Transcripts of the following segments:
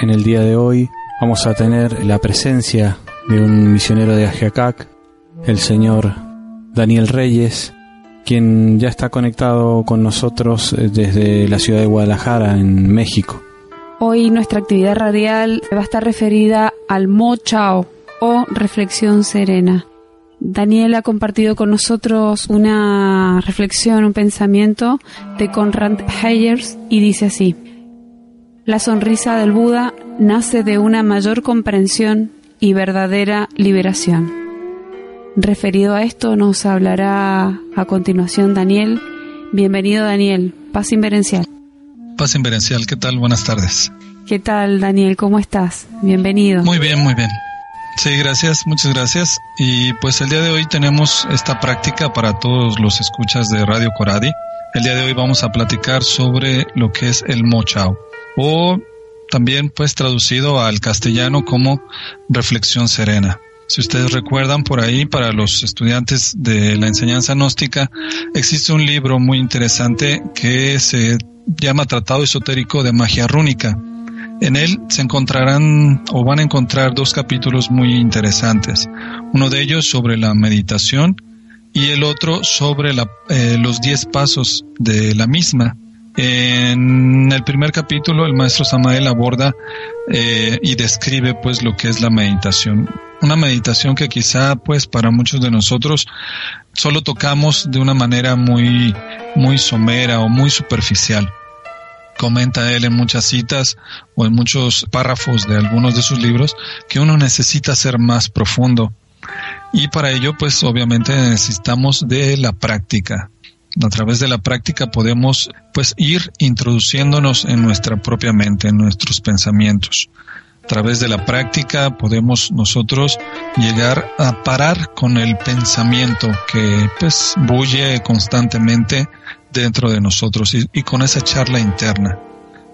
En el día de hoy vamos a tener la presencia de un misionero de Ajiacac, el señor Daniel Reyes, quien ya está conectado con nosotros desde la ciudad de Guadalajara, en México. Hoy nuestra actividad radial va a estar referida al Mo Chao o reflexión serena. Daniel ha compartido con nosotros una reflexión, un pensamiento de Conrad Hayers y dice así. La sonrisa del Buda nace de una mayor comprensión y verdadera liberación. Referido a esto nos hablará a continuación Daniel. Bienvenido Daniel, paz inverencial. Paz Inverencial, ¿qué tal? Buenas tardes. ¿Qué tal Daniel? ¿Cómo estás? Bienvenido. Muy bien, muy bien. Sí, gracias, muchas gracias. Y pues el día de hoy tenemos esta práctica para todos los escuchas de Radio Coradi. El día de hoy vamos a platicar sobre lo que es el Mochao o también pues traducido al castellano como reflexión serena. Si ustedes recuerdan por ahí, para los estudiantes de la enseñanza gnóstica, existe un libro muy interesante que se llama Tratado Esotérico de Magia Rúnica. En él se encontrarán o van a encontrar dos capítulos muy interesantes. Uno de ellos sobre la meditación y el otro sobre la, eh, los diez pasos de la misma. En el primer capítulo el maestro Samael aborda eh, y describe pues lo que es la meditación. Una meditación que quizá pues para muchos de nosotros solo tocamos de una manera muy, muy somera o muy superficial. Comenta él en muchas citas o en muchos párrafos de algunos de sus libros que uno necesita ser más profundo. Y para ello pues obviamente necesitamos de la práctica, a través de la práctica podemos pues ir introduciéndonos en nuestra propia mente, en nuestros pensamientos. A través de la práctica podemos nosotros llegar a parar con el pensamiento que pues bulle constantemente dentro de nosotros y, con esa charla interna.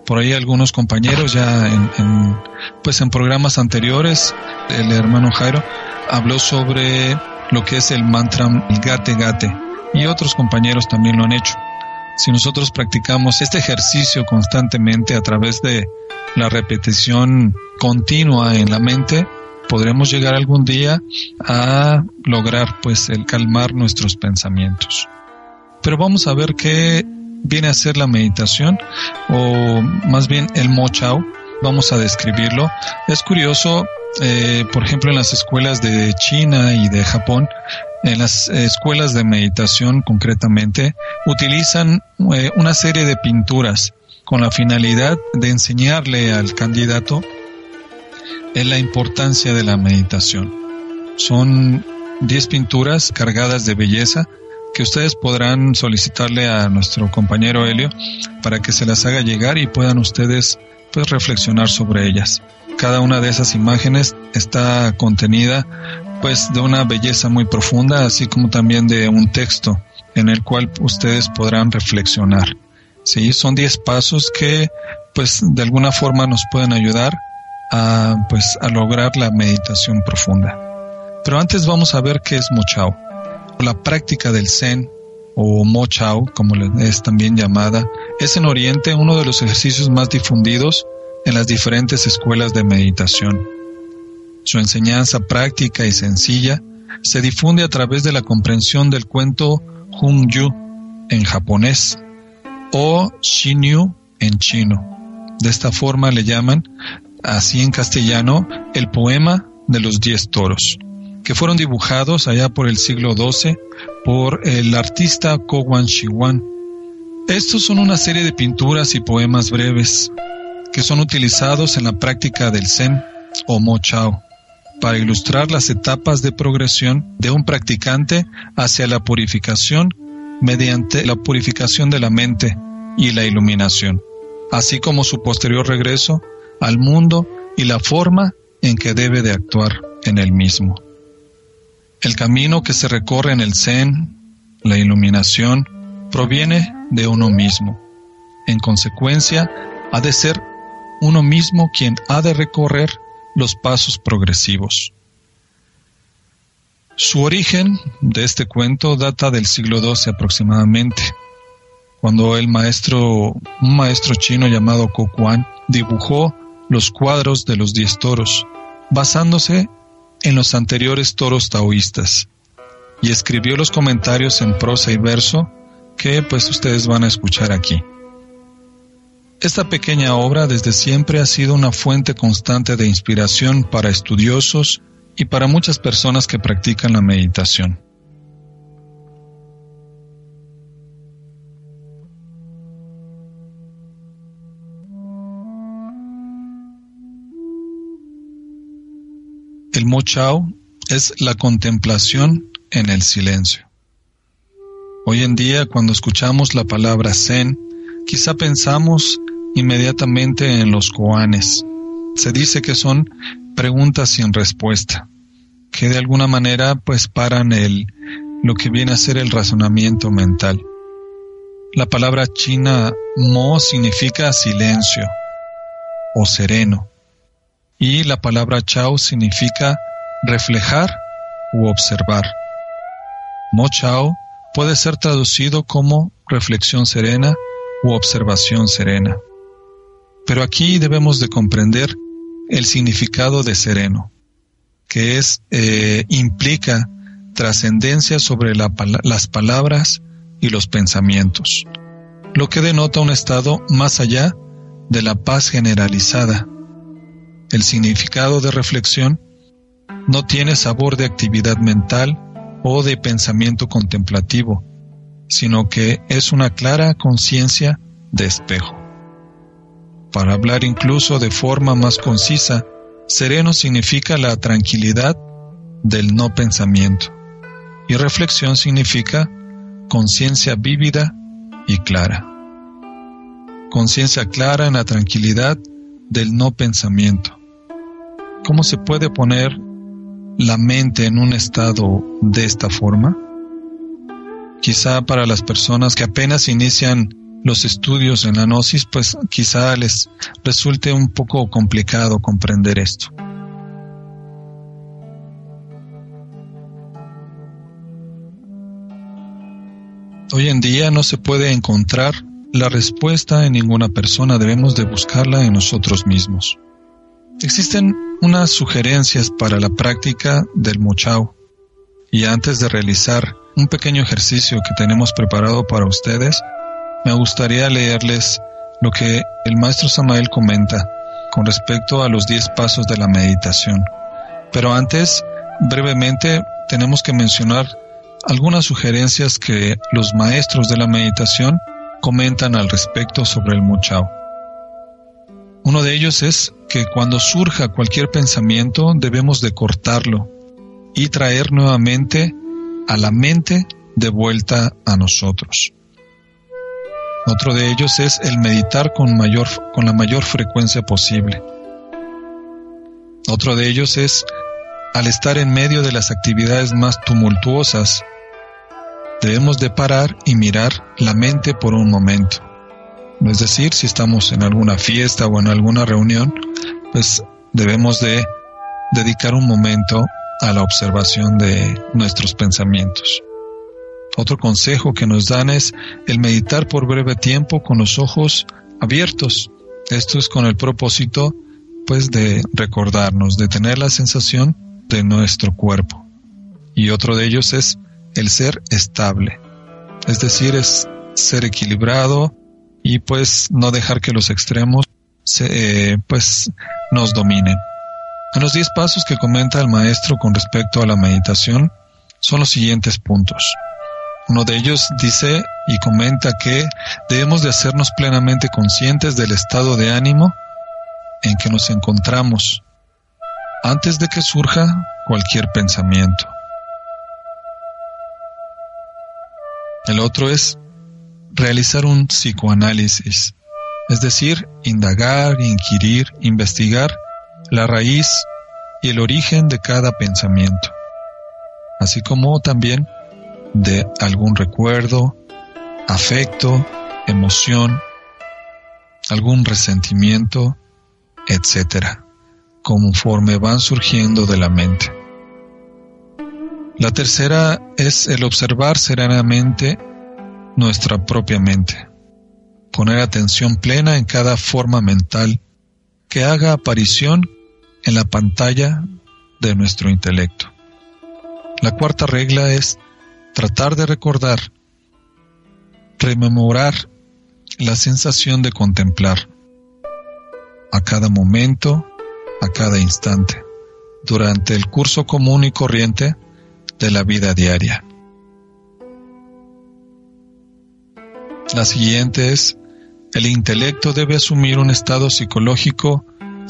Por ahí algunos compañeros ya en, pues en programas anteriores, el hermano Jairo habló sobre lo que es el mantra gate gate, y otros compañeros también lo han hecho. Si nosotros practicamos este ejercicio constantemente a través de la repetición continua en la mente, podremos llegar algún día a lograr pues el calmar nuestros pensamientos. Pero vamos a ver qué viene a ser la meditación o más bien el mochao. Vamos a describirlo. Es curioso, eh, por ejemplo, en las escuelas de China y de Japón, en las escuelas de meditación concretamente, utilizan eh, una serie de pinturas con la finalidad de enseñarle al candidato en la importancia de la meditación. Son 10 pinturas cargadas de belleza que ustedes podrán solicitarle a nuestro compañero Helio para que se las haga llegar y puedan ustedes pues reflexionar sobre ellas. Cada una de esas imágenes está contenida pues de una belleza muy profunda, así como también de un texto en el cual ustedes podrán reflexionar. Sí, son 10 pasos que pues de alguna forma nos pueden ayudar a pues a lograr la meditación profunda. Pero antes vamos a ver qué es Mochao. La práctica del Zen o Mochao, como es también llamada, es en Oriente uno de los ejercicios más difundidos en las diferentes escuelas de meditación. Su enseñanza práctica y sencilla se difunde a través de la comprensión del cuento Hung-yu en japonés o Shinyu en chino. De esta forma le llaman, así en castellano, el poema de los diez toros, que fueron dibujados allá por el siglo XII por el artista Kowan Shiwan. Estos son una serie de pinturas y poemas breves que son utilizados en la práctica del Zen o Mo Chao para ilustrar las etapas de progresión de un practicante hacia la purificación mediante la purificación de la mente y la iluminación, así como su posterior regreso al mundo y la forma en que debe de actuar en el mismo. El camino que se recorre en el Zen, la iluminación, proviene de uno mismo. En consecuencia, ha de ser uno mismo quien ha de recorrer los pasos progresivos. Su origen de este cuento data del siglo XII aproximadamente, cuando el maestro, un maestro chino llamado Kokuan, dibujó los cuadros de los diez toros, basándose en los anteriores toros taoístas, y escribió los comentarios en prosa y verso que pues ustedes van a escuchar aquí. Esta pequeña obra desde siempre ha sido una fuente constante de inspiración para estudiosos y para muchas personas que practican la meditación. El Mo Chao es la contemplación en el silencio. Hoy en día, cuando escuchamos la palabra Zen, quizá pensamos inmediatamente en los koanes. Se dice que son preguntas sin respuesta, que de alguna manera pues paran el lo que viene a ser el razonamiento mental. La palabra china mo significa silencio o sereno y la palabra chao significa reflejar u observar. Mo chao puede ser traducido como reflexión serena u observación serena. Pero aquí debemos de comprender el significado de sereno, que es eh, implica trascendencia sobre las palabras y los pensamientos, lo que denota un estado más allá de la paz generalizada. El significado de reflexión no tiene sabor de actividad mental o de pensamiento contemplativo, sino que es una clara conciencia de espejo. Para hablar incluso de forma más concisa, sereno significa la tranquilidad del no pensamiento y reflexión significa conciencia vívida y clara. Conciencia clara en la tranquilidad del no pensamiento. ¿Cómo se puede poner la mente en un estado de esta forma? Quizá para las personas que apenas inician los estudios en la gnosis, pues quizá les resulte un poco complicado comprender esto. Hoy en día no se puede encontrar la respuesta en ninguna persona, debemos de buscarla en nosotros mismos. Existen unas sugerencias para la práctica del mochao y antes de realizar un pequeño ejercicio que tenemos preparado para ustedes, me gustaría leerles lo que el maestro Samael comenta con respecto a los diez pasos de la meditación. Pero antes, brevemente, tenemos que mencionar algunas sugerencias que los maestros de la meditación comentan al respecto sobre el Muchao. Uno de ellos es que cuando surja cualquier pensamiento debemos de cortarlo y traer nuevamente a la mente de vuelta a nosotros. Otro de ellos es el meditar con, mayor, con la mayor frecuencia posible. Otro de ellos es, al estar en medio de las actividades más tumultuosas, debemos de parar y mirar la mente por un momento. Es decir, si estamos en alguna fiesta o en alguna reunión, pues debemos de dedicar un momento a la observación de nuestros pensamientos. Otro consejo que nos dan es el meditar por breve tiempo con los ojos abiertos. Esto es con el propósito, pues, de recordarnos, de tener la sensación de nuestro cuerpo. Y otro de ellos es el ser estable. Es decir, es ser equilibrado y pues no dejar que los extremos se, eh, pues nos dominen. En los diez pasos que comenta el maestro con respecto a la meditación son los siguientes puntos. Uno de ellos dice y comenta que debemos de hacernos plenamente conscientes del estado de ánimo que nos encontramos antes de que surja cualquier pensamiento. El otro es realizar un psicoanálisis, es decir, indagar, inquirir, investigar la raíz y el origen de cada pensamiento, así como también de algún recuerdo, afecto, emoción, algún resentimiento, etc., conforme van surgiendo de la mente. La tercera es el observar serenamente nuestra propia mente, poner atención plena en cada forma mental que haga aparición en la pantalla de nuestro intelecto. La cuarta regla es tratar de recordar, rememorar la sensación de contemplar a cada momento, a cada instante, durante el curso común y corriente de la vida diaria. La siguiente es, el intelecto debe asumir un estado psicológico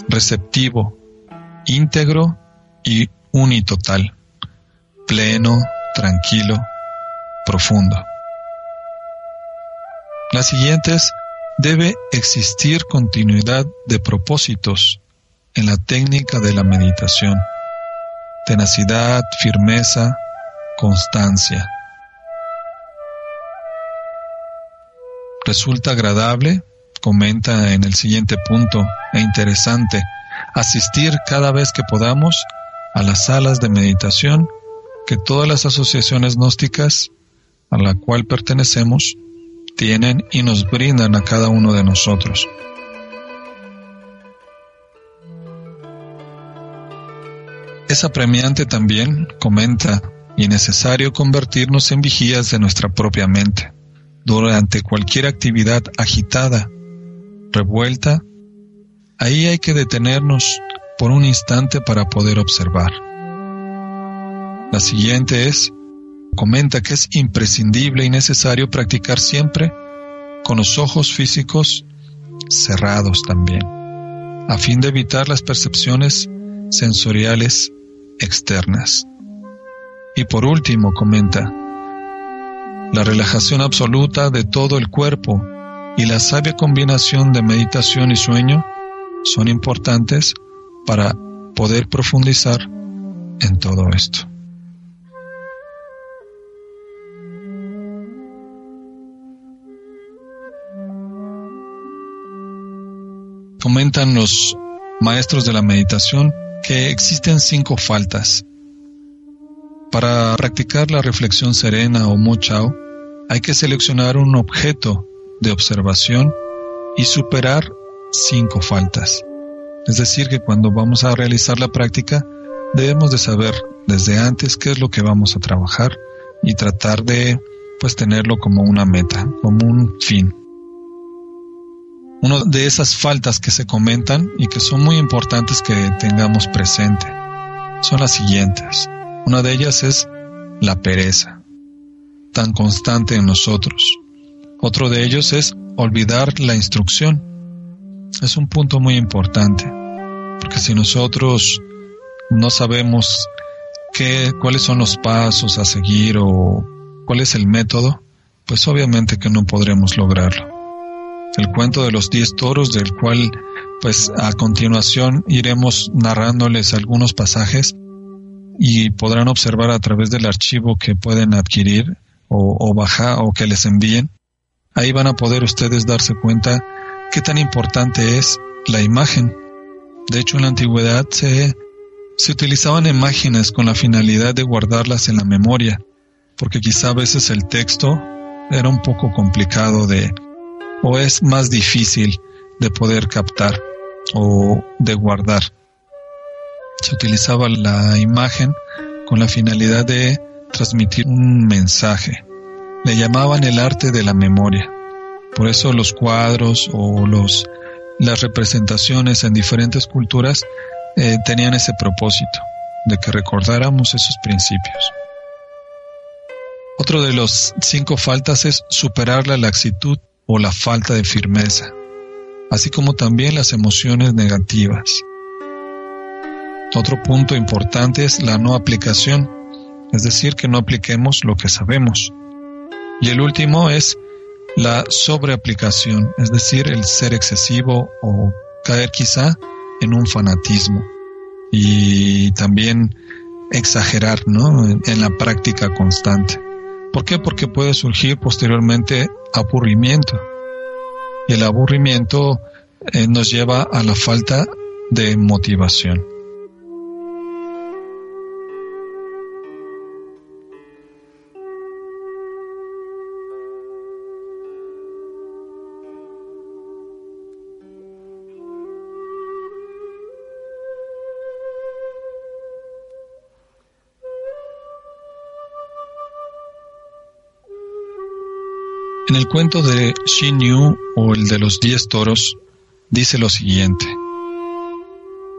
receptivo, íntegro y unitotal, pleno, tranquilo, profundo. La siguiente es, debe existir continuidad de propósitos en la técnica de la meditación tenacidad, firmeza, constancia. Resulta agradable, comenta en el siguiente punto, e interesante, asistir cada vez que podamos a las salas de meditación que todas las asociaciones gnósticas a la cual pertenecemos tienen y nos brindan a cada uno de nosotros. Es apremiante también, comenta, y necesario convertirnos en vigías de nuestra propia mente. Durante cualquier actividad agitada, revuelta, ahí hay que detenernos por un instante para poder observar. La siguiente es, comenta que es imprescindible y necesario practicar siempre con los ojos físicos cerrados también, a fin de evitar las percepciones sensoriales externas. Y por último, comenta, la relajación absoluta de todo el cuerpo y la sabia combinación de meditación y sueño son importantes para poder profundizar en todo esto. Comentan los maestros de la meditación que existen cinco faltas. Para practicar la reflexión serena o Mo Chao, hay que seleccionar un objeto de observación y superar cinco faltas. Es decir, que cuando vamos a realizar la práctica, debemos de saber desde antes qué es lo que vamos a trabajar y tratar de pues tenerlo como una meta, como un fin. Una de esas faltas que se comentan y que son muy importantes que tengamos presente son las siguientes. Una de ellas es la pereza, tan constante en nosotros. Otro de ellos es olvidar la instrucción. Es un punto muy importante, porque si nosotros no sabemos qué, cuáles son los pasos a seguir o cuál es el método, pues obviamente que no podremos lograrlo el cuento de los diez toros, del cual pues a continuación iremos narrándoles algunos pasajes y podrán observar a través del archivo que pueden adquirir o, bajar o que les envíen. Ahí van a poder ustedes darse cuenta qué tan importante es la imagen. De hecho, en la antigüedad se, se utilizaban imágenes con la finalidad de guardarlas en la memoria, porque quizá a veces el texto era un poco complicado de, o es más difícil de poder captar o de guardar. Se utilizaba la imagen con la finalidad de transmitir un mensaje. Le llamaban el arte de la memoria. Por eso los cuadros o los, las representaciones en diferentes culturas eh, tenían ese propósito, de que recordáramos esos principios. Otro de los cinco faltas es superar la laxitud o la falta de firmeza. así como también las emociones negativas. Otro punto importante es la no aplicación, es decir, que no apliquemos lo que sabemos. Y el último es la sobreaplicación, es decir, el ser excesivo o caer quizá en un fanatismo y también exagerar ¿no? en, la práctica constante. ¿Por qué? Porque puede surgir posteriormente aburrimiento. Y el aburrimiento eh, nos lleva a la falta de motivación. En el cuento de Xin Yu o el de los diez toros, dice lo siguiente.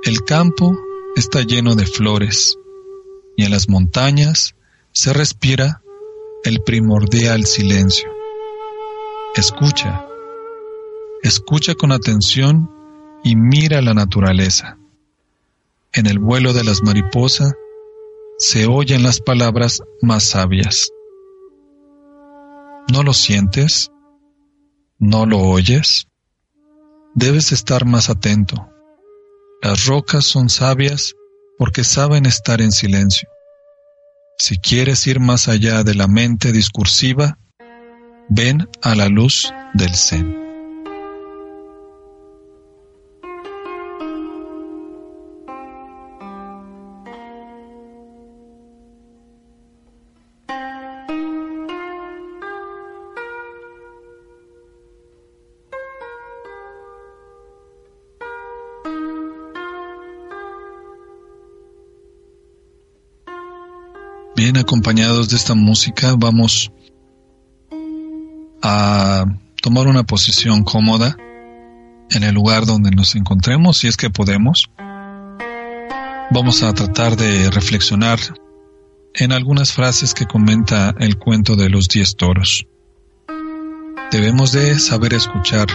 El campo está lleno de flores y en las montañas se respira el primordial silencio. Escucha, escucha con atención y mira la naturaleza. En el vuelo de las mariposas se oyen las palabras más sabias. ¿No lo sientes? ¿No lo oyes? Debes estar más atento. Las rocas son sabias porque saben estar en silencio. Si quieres ir más allá de la mente discursiva, ven a la luz del Zen. Bien acompañados de esta música vamos a tomar una posición cómoda en el lugar donde nos encontremos, si es que podemos. Vamos a tratar de reflexionar en algunas frases que comenta el cuento de los diez toros. Debemos de saber escuchar,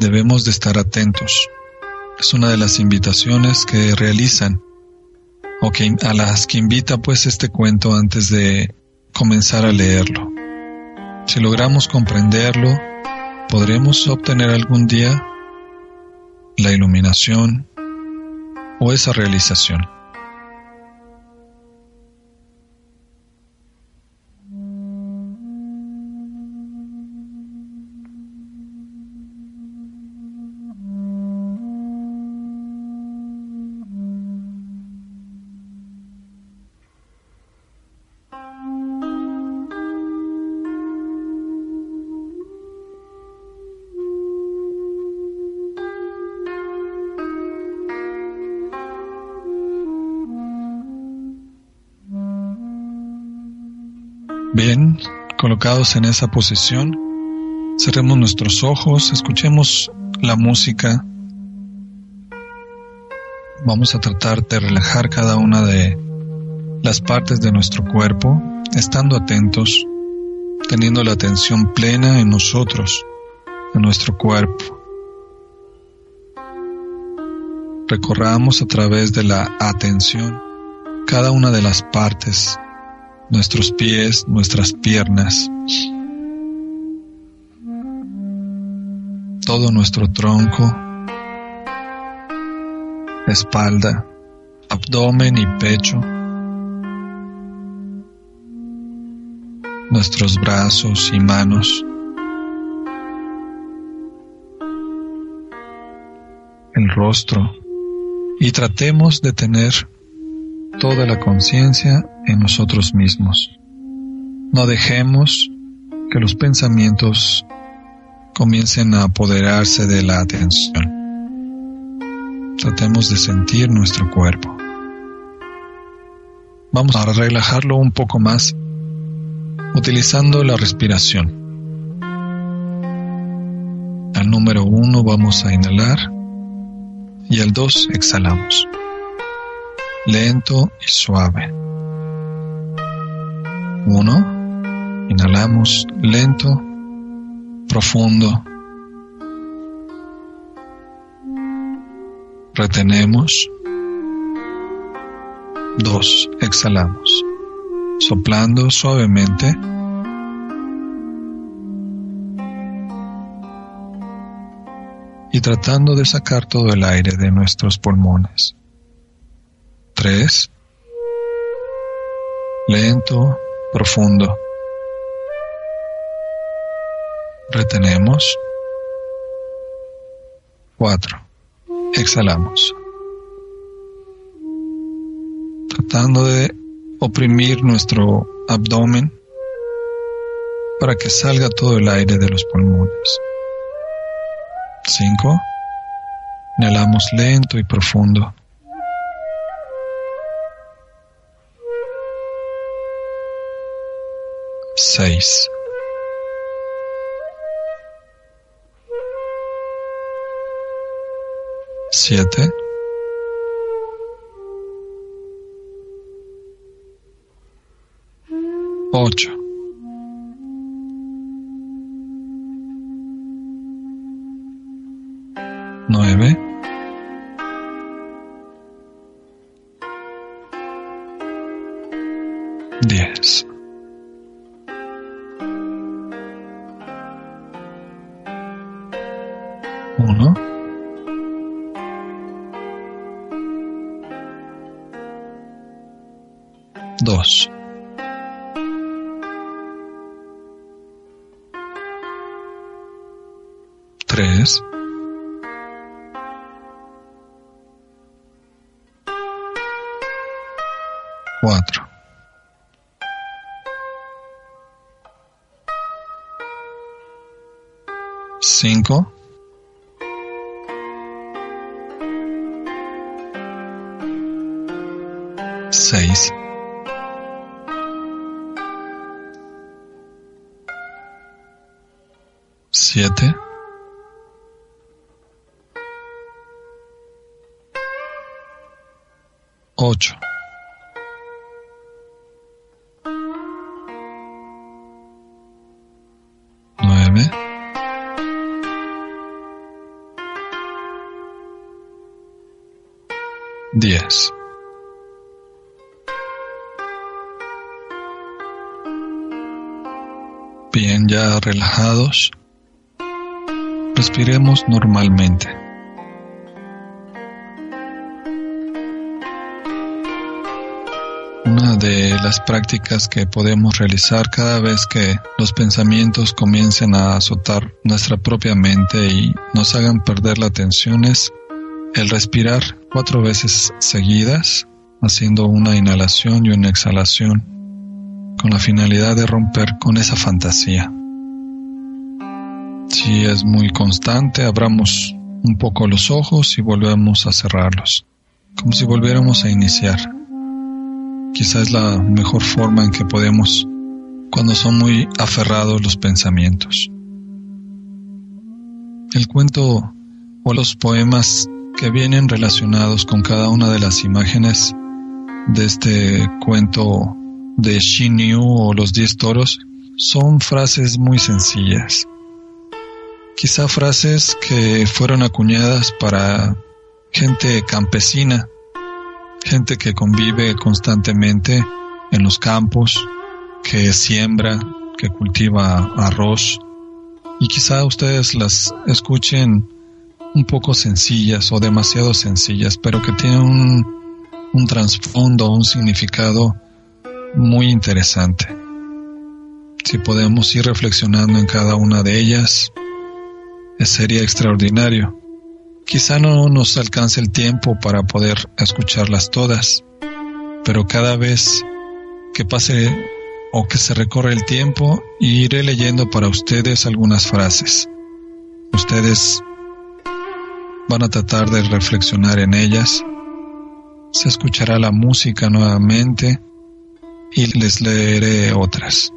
debemos de estar atentos. Es una de las invitaciones que realizan a las que invita pues este cuento antes de comenzar a leerlo. Si logramos comprenderlo, podremos obtener algún día la iluminación o esa realización. Bien, colocados en esa posición, cerremos nuestros ojos, escuchemos la música. Vamos a tratar de relajar cada una de las partes de nuestro cuerpo, estando atentos, teniendo la atención plena en nosotros, en nuestro cuerpo. Recorramos a través de la atención cada una de las partes nuestros pies, nuestras piernas, todo nuestro tronco, espalda, abdomen y pecho, nuestros brazos y manos, el rostro. Y tratemos de tener toda la conciencia en nosotros mismos. No dejemos que los pensamientos comiencen a apoderarse de la atención. Tratemos de sentir nuestro cuerpo. Vamos a relajarlo un poco más utilizando la respiración. Al número uno vamos a inhalar y al dos exhalamos lento y suave. Uno, inhalamos lento, profundo Retenemos. 2. Exhalamos. Soplando suavemente. Y tratando de sacar todo el aire de nuestros pulmones. 3. Lento, profundo. Retenemos. 4. Exhalamos. Tratando de oprimir nuestro abdomen para que salga todo el aire de los pulmones. 5. Inhalamos lento y profundo. Seis. Siete. Ocho. Siete. Ocho. Nueve. Diez. Bien, ya relajados, respiremos normalmente. Una de las prácticas que podemos realizar cada vez que los pensamientos comiencen a azotar nuestra propia mente y nos hagan perder la atención es el respirar cuatro veces seguidas, haciendo una inhalación y una exhalación con la finalidad de romper con esa fantasía. Si es muy constante, abramos un poco los ojos y volvemos a cerrarlos, como si volviéramos a iniciar. Quizás es la mejor forma en que podemos cuando son muy aferrados los pensamientos. El cuento o los poemas que vienen relacionados con cada una de las imágenes de este cuento de Shinyu o los diez toros son frases muy sencillas. Quizá frases que fueron acuñadas para gente campesina, gente que convive constantemente en los campos, que siembra, que cultiva arroz, y quizá ustedes las escuchen un poco sencillas o demasiado sencillas, pero que tienen un, un trasfondo, un significado muy interesante. Si podemos ir reflexionando en cada una de ellas, sería extraordinario. Quizá no nos alcance el tiempo para poder escucharlas todas, pero cada vez que pase o que se recorre el tiempo, iré leyendo para ustedes algunas frases. Ustedes van a tratar de reflexionar en ellas. Se escuchará la música nuevamente y les leeré otras.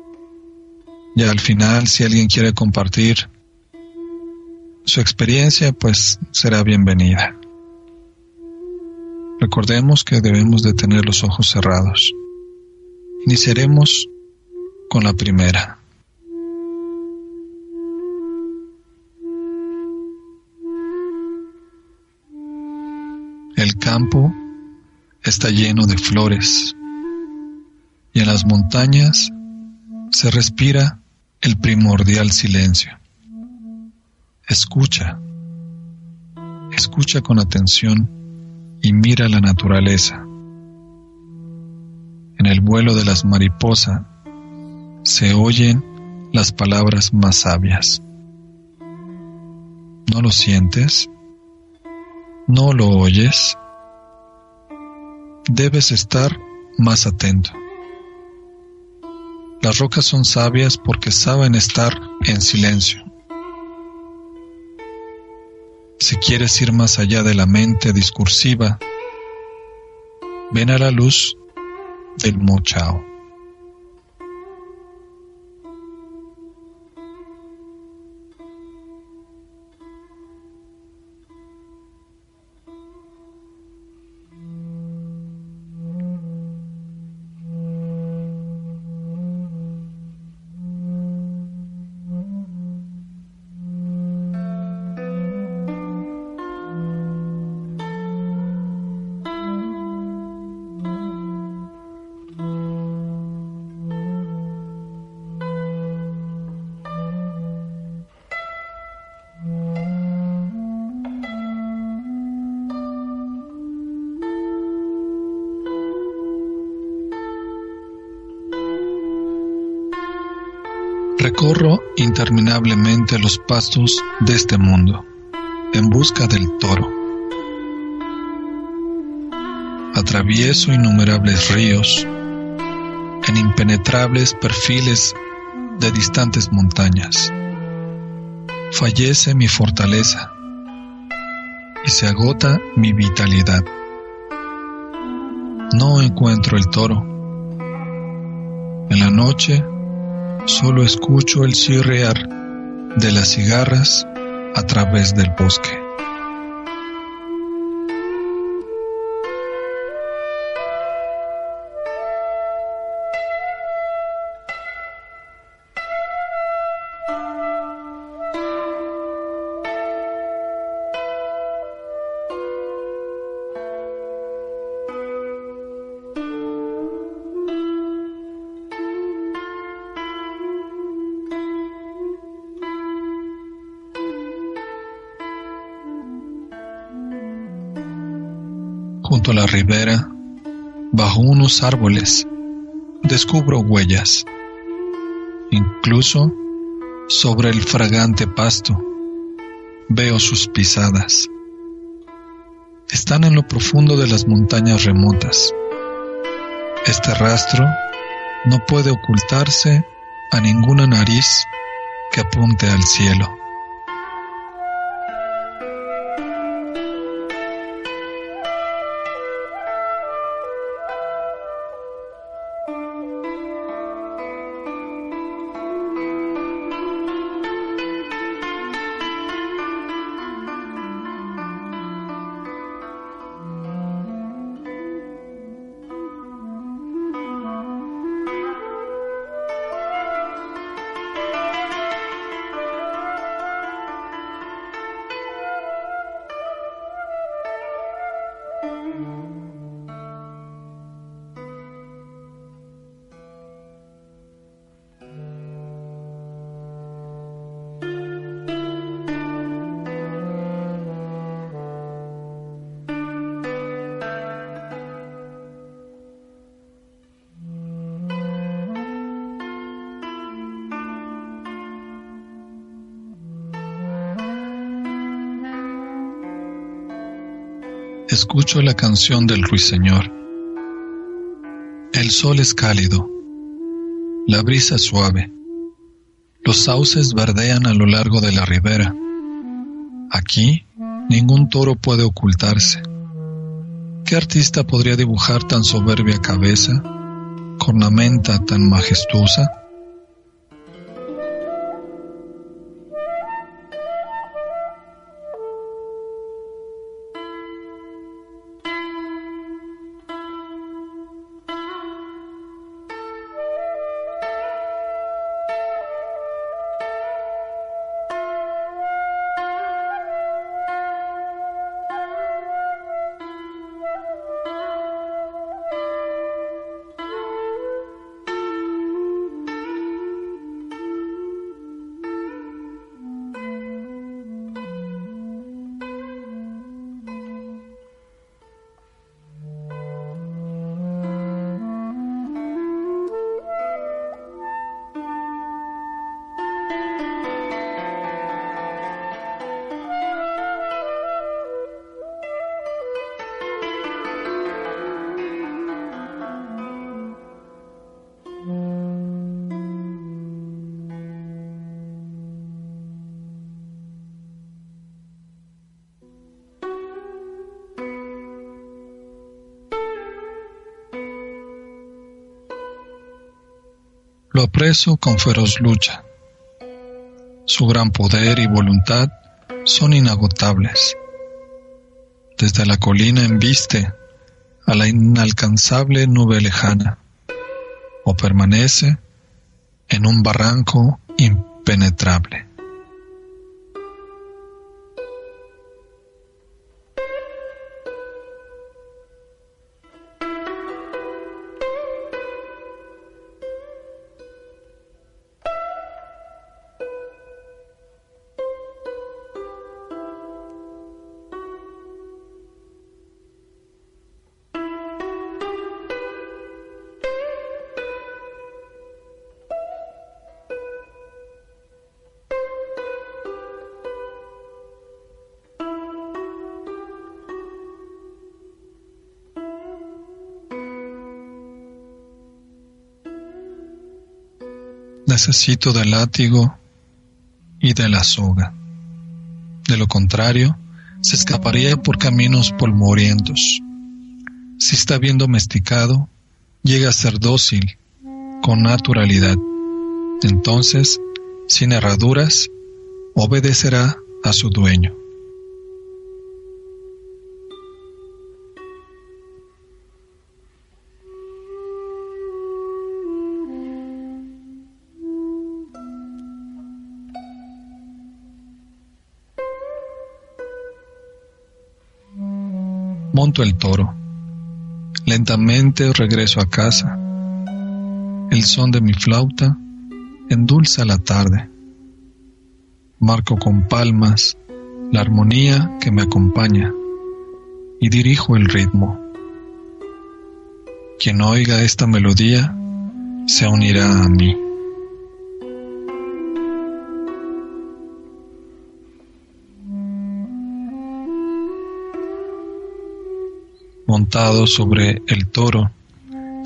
Ya al final, si alguien quiere compartir su experiencia, pues será bienvenida. Recordemos que debemos de tener los ojos cerrados. Iniciaremos con la primera. El campo está lleno de flores y en las montañas se respira el primordial silencio. Escucha, escucha con atención y mira la naturaleza. En el vuelo de las mariposas se oyen las palabras más sabias. ¿No lo sientes? ¿No lo oyes? Debes estar más atento. Las rocas son sabias porque saben estar en silencio. Si quieres ir más allá de la mente discursiva, ven a la luz del Mochao. Recorro interminablemente los pastos de este mundo en busca del toro. Atravieso innumerables ríos en impenetrables perfiles de distantes montañas. Fallece mi fortaleza y se agota mi vitalidad. No encuentro el toro. En la noche solo escucho el chirrear de las cigarras a través del bosque. La ribera, bajo unos árboles, descubro huellas. Incluso sobre el fragante pasto veo sus pisadas. Están en lo profundo de las montañas remotas. Este rastro no puede ocultarse a ninguna nariz que apunte al cielo. Escucho la canción del ruiseñor. El sol es cálido, la brisa es suave, los sauces verdean a lo largo de la ribera. Aquí ningún toro puede ocultarse. ¿Qué artista podría dibujar tan soberbia cabeza, cornamenta tan majestuosa? Lo apreso con feroz lucha. Su gran poder y voluntad son inagotables. Desde la colina embiste a la inalcanzable nube lejana, o permanece en un barranco impenetrable. Necesito del látigo y de la soga. De lo contrario, se escaparía por caminos polvorientos. Si está bien domesticado, llega a ser dócil, con naturalidad. Entonces, sin herraduras, obedecerá a su dueño. Monto el toro. Lentamente regreso a casa. El son de mi flauta endulza la tarde. Marco con palmas la armonía que me acompaña y dirijo el ritmo. Quien oiga esta melodía se unirá a mí. Montado sobre el toro,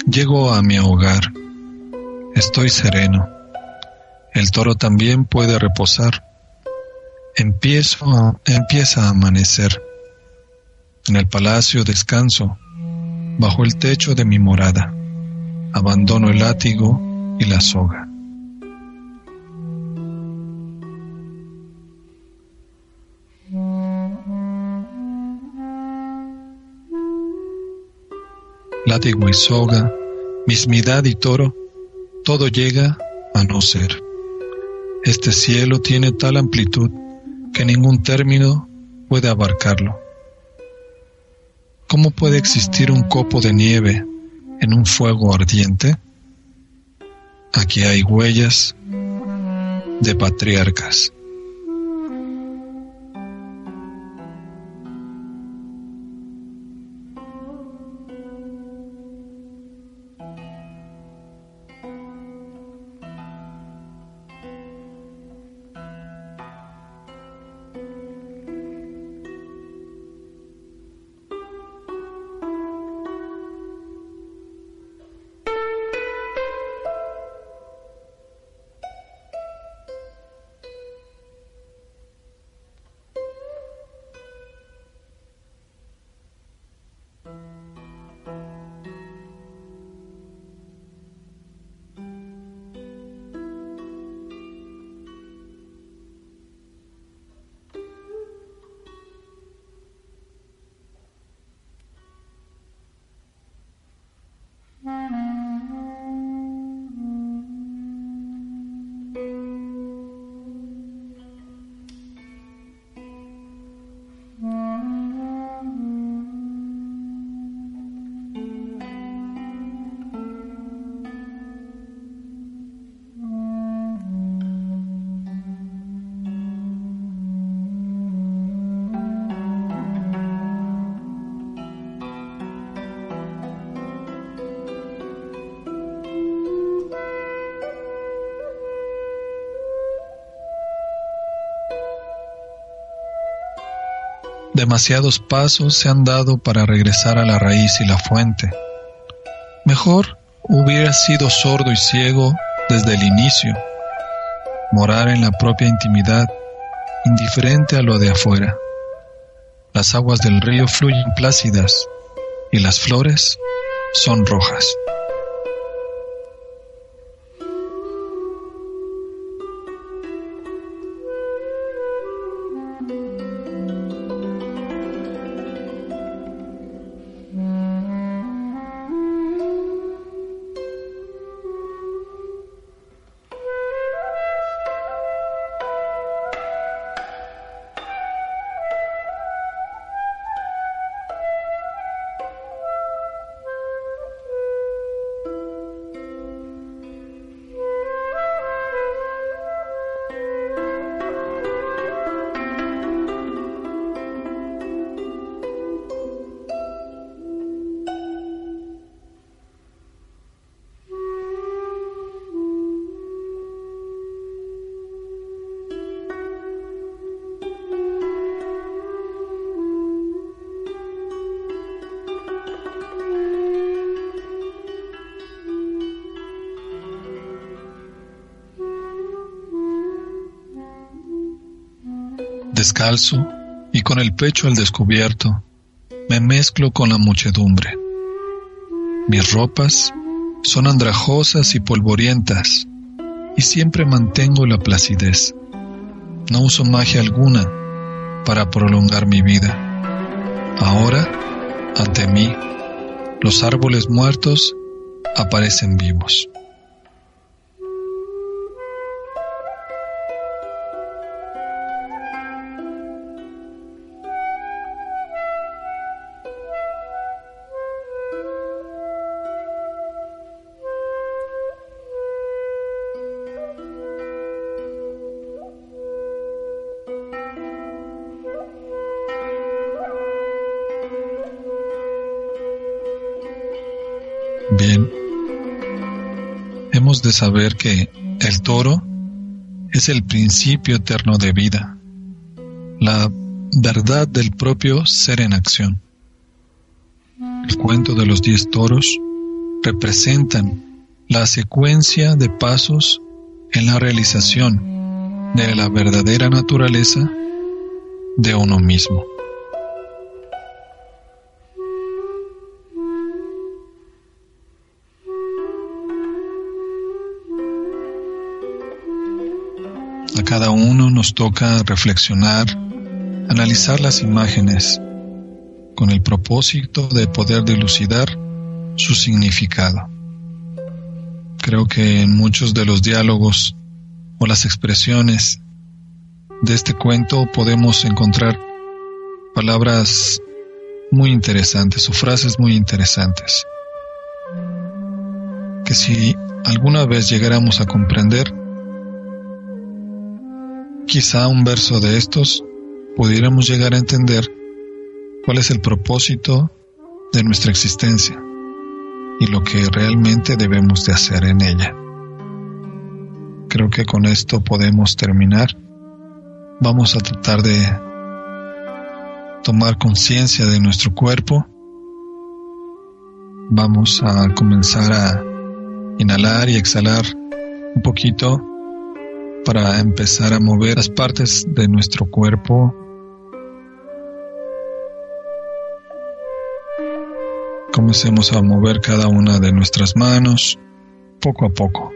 llego a mi hogar. Estoy sereno. El toro también puede reposar. Empiezo empieza a amanecer. En el palacio descanso, bajo el techo de mi morada. Abandono el látigo y la soga. Y mismidad y toro, todo llega a no ser. Este cielo tiene tal amplitud que ningún término puede abarcarlo. ¿Cómo puede existir un copo de nieve en un fuego ardiente? Aquí hay huellas de patriarcas. Demasiados pasos se han dado para regresar a la raíz y la fuente. Mejor hubiera sido sordo y ciego desde el inicio, morar en la propia intimidad, indiferente a lo de afuera. Las aguas del río fluyen plácidas y las flores son rojas. Descalzo y con el pecho al descubierto, me mezclo con la muchedumbre. Mis ropas son andrajosas y polvorientas, y siempre mantengo la placidez. No uso magia alguna para prolongar mi vida. Ahora, ante mí, los árboles muertos aparecen vivos. De saber que el toro es el principio eterno de vida, la verdad del propio ser en acción. El cuento de los diez toros representan la secuencia de pasos en la realización de la verdadera naturaleza de uno mismo. Cada uno nos toca reflexionar, analizar las imágenes con el propósito de poder dilucidar su significado. Creo que en muchos de los diálogos o las expresiones de este cuento podemos encontrar palabras muy interesantes o frases muy interesantes que si alguna vez llegáramos a comprender, quizá un verso de estos pudiéramos llegar a entender cuál es el propósito de nuestra existencia y lo que realmente debemos de hacer en ella. Creo que con esto podemos terminar. Vamos a tratar de tomar conciencia de nuestro cuerpo. Vamos a comenzar a inhalar y exhalar un poquito para empezar a mover las partes de nuestro cuerpo. Comencemos a mover cada una de nuestras manos poco a poco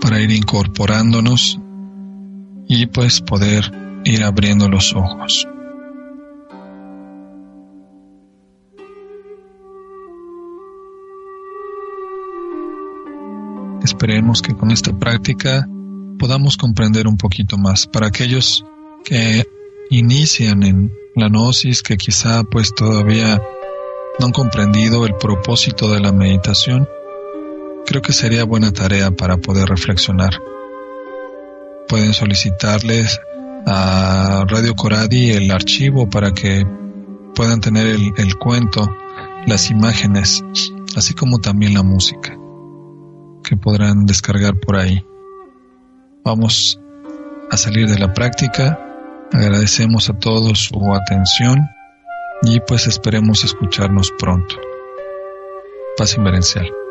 para ir incorporándonos y pues poder ir abriendo los ojos. Esperemos que con esta práctica podamos comprender un poquito más. Para aquellos que inician en la gnosis, que quizá pues todavía no han comprendido el propósito de la meditación, creo que sería buena tarea para poder reflexionar. Pueden solicitarles a Radio Coradi el archivo para que puedan tener el, el cuento, las imágenes, así como también la música que podrán descargar por ahí. Vamos a salir de la práctica. Agradecemos a todos su atención y pues esperemos escucharnos pronto. Paz inverencial.